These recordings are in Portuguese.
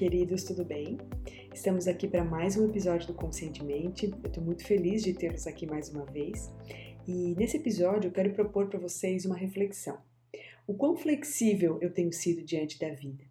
queridos, tudo bem? Estamos aqui para mais um episódio do Conscientemente. Eu estou muito feliz de tê-los aqui mais uma vez. E nesse episódio eu quero propor para vocês uma reflexão. O quão flexível eu tenho sido diante da vida?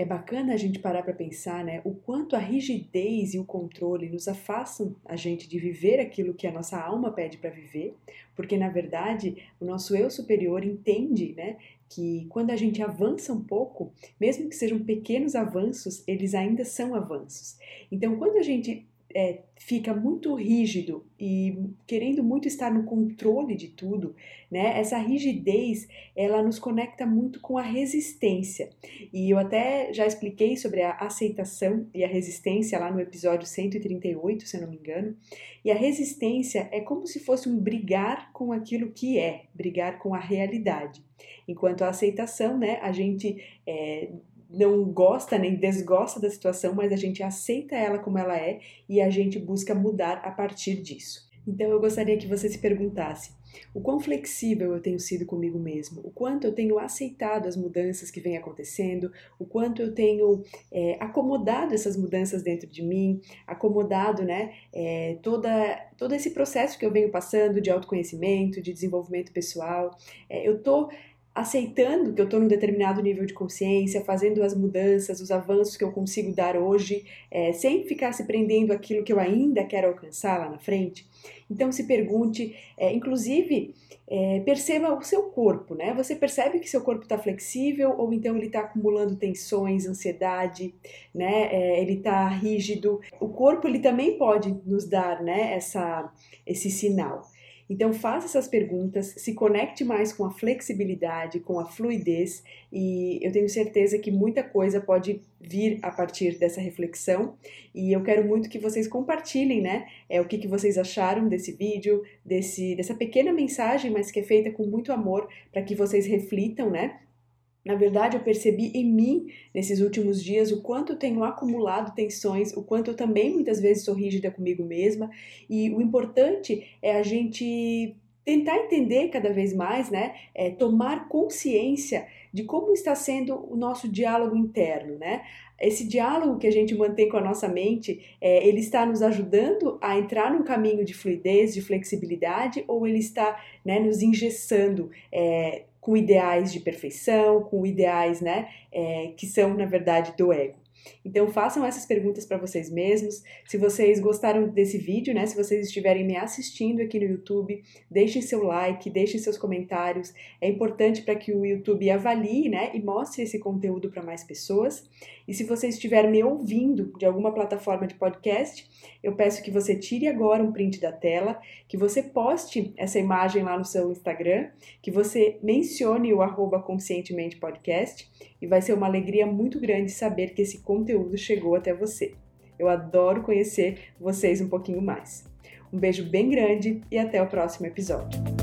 É bacana a gente parar para pensar, né, o quanto a rigidez e o controle nos afastam a gente de viver aquilo que a nossa alma pede para viver, porque na verdade o nosso eu superior entende, né, que quando a gente avança um pouco, mesmo que sejam pequenos avanços, eles ainda são avanços. Então, quando a gente é, fica muito rígido e querendo muito estar no controle de tudo, né? Essa rigidez, ela nos conecta muito com a resistência. E eu até já expliquei sobre a aceitação e a resistência lá no episódio 138, se eu não me engano. E a resistência é como se fosse um brigar com aquilo que é, brigar com a realidade. Enquanto a aceitação, né, a gente é, não gosta nem desgosta da situação, mas a gente aceita ela como ela é e a gente busca mudar a partir disso. Então eu gostaria que você se perguntasse: o quão flexível eu tenho sido comigo mesmo? O quanto eu tenho aceitado as mudanças que vêm acontecendo? O quanto eu tenho é, acomodado essas mudanças dentro de mim? Acomodado, né? É, toda, todo esse processo que eu venho passando de autoconhecimento, de desenvolvimento pessoal. É, eu tô aceitando que eu estou num determinado nível de consciência, fazendo as mudanças, os avanços que eu consigo dar hoje, é, sem ficar se prendendo aquilo que eu ainda quero alcançar lá na frente. Então se pergunte, é, inclusive é, perceba o seu corpo, né? Você percebe que seu corpo está flexível ou então ele está acumulando tensões, ansiedade, né? É, ele está rígido. O corpo ele também pode nos dar, né? Essa, esse sinal. Então faça essas perguntas, se conecte mais com a flexibilidade, com a fluidez e eu tenho certeza que muita coisa pode vir a partir dessa reflexão. E eu quero muito que vocês compartilhem, né, é, o que, que vocês acharam desse vídeo, desse, dessa pequena mensagem, mas que é feita com muito amor para que vocês reflitam, né, na verdade, eu percebi em mim, nesses últimos dias, o quanto eu tenho acumulado tensões, o quanto eu também muitas vezes sou rígida comigo mesma, e o importante é a gente tentar entender cada vez mais, né? É, tomar consciência de como está sendo o nosso diálogo interno, né? Esse diálogo que a gente mantém com a nossa mente, é, ele está nos ajudando a entrar num caminho de fluidez, de flexibilidade, ou ele está né, nos engessando, é, com ideais de perfeição, com ideais, né, é, que são, na verdade, do ego. Então façam essas perguntas para vocês mesmos. Se vocês gostaram desse vídeo, né, se vocês estiverem me assistindo aqui no YouTube, deixem seu like, deixem seus comentários. É importante para que o YouTube avalie, né, e mostre esse conteúdo para mais pessoas. E se você estiver me ouvindo de alguma plataforma de podcast, eu peço que você tire agora um print da tela, que você poste essa imagem lá no seu Instagram, que você mencione o arroba conscientemente podcast e vai ser uma alegria muito grande saber que esse conteúdo chegou até você. Eu adoro conhecer vocês um pouquinho mais. Um beijo bem grande e até o próximo episódio.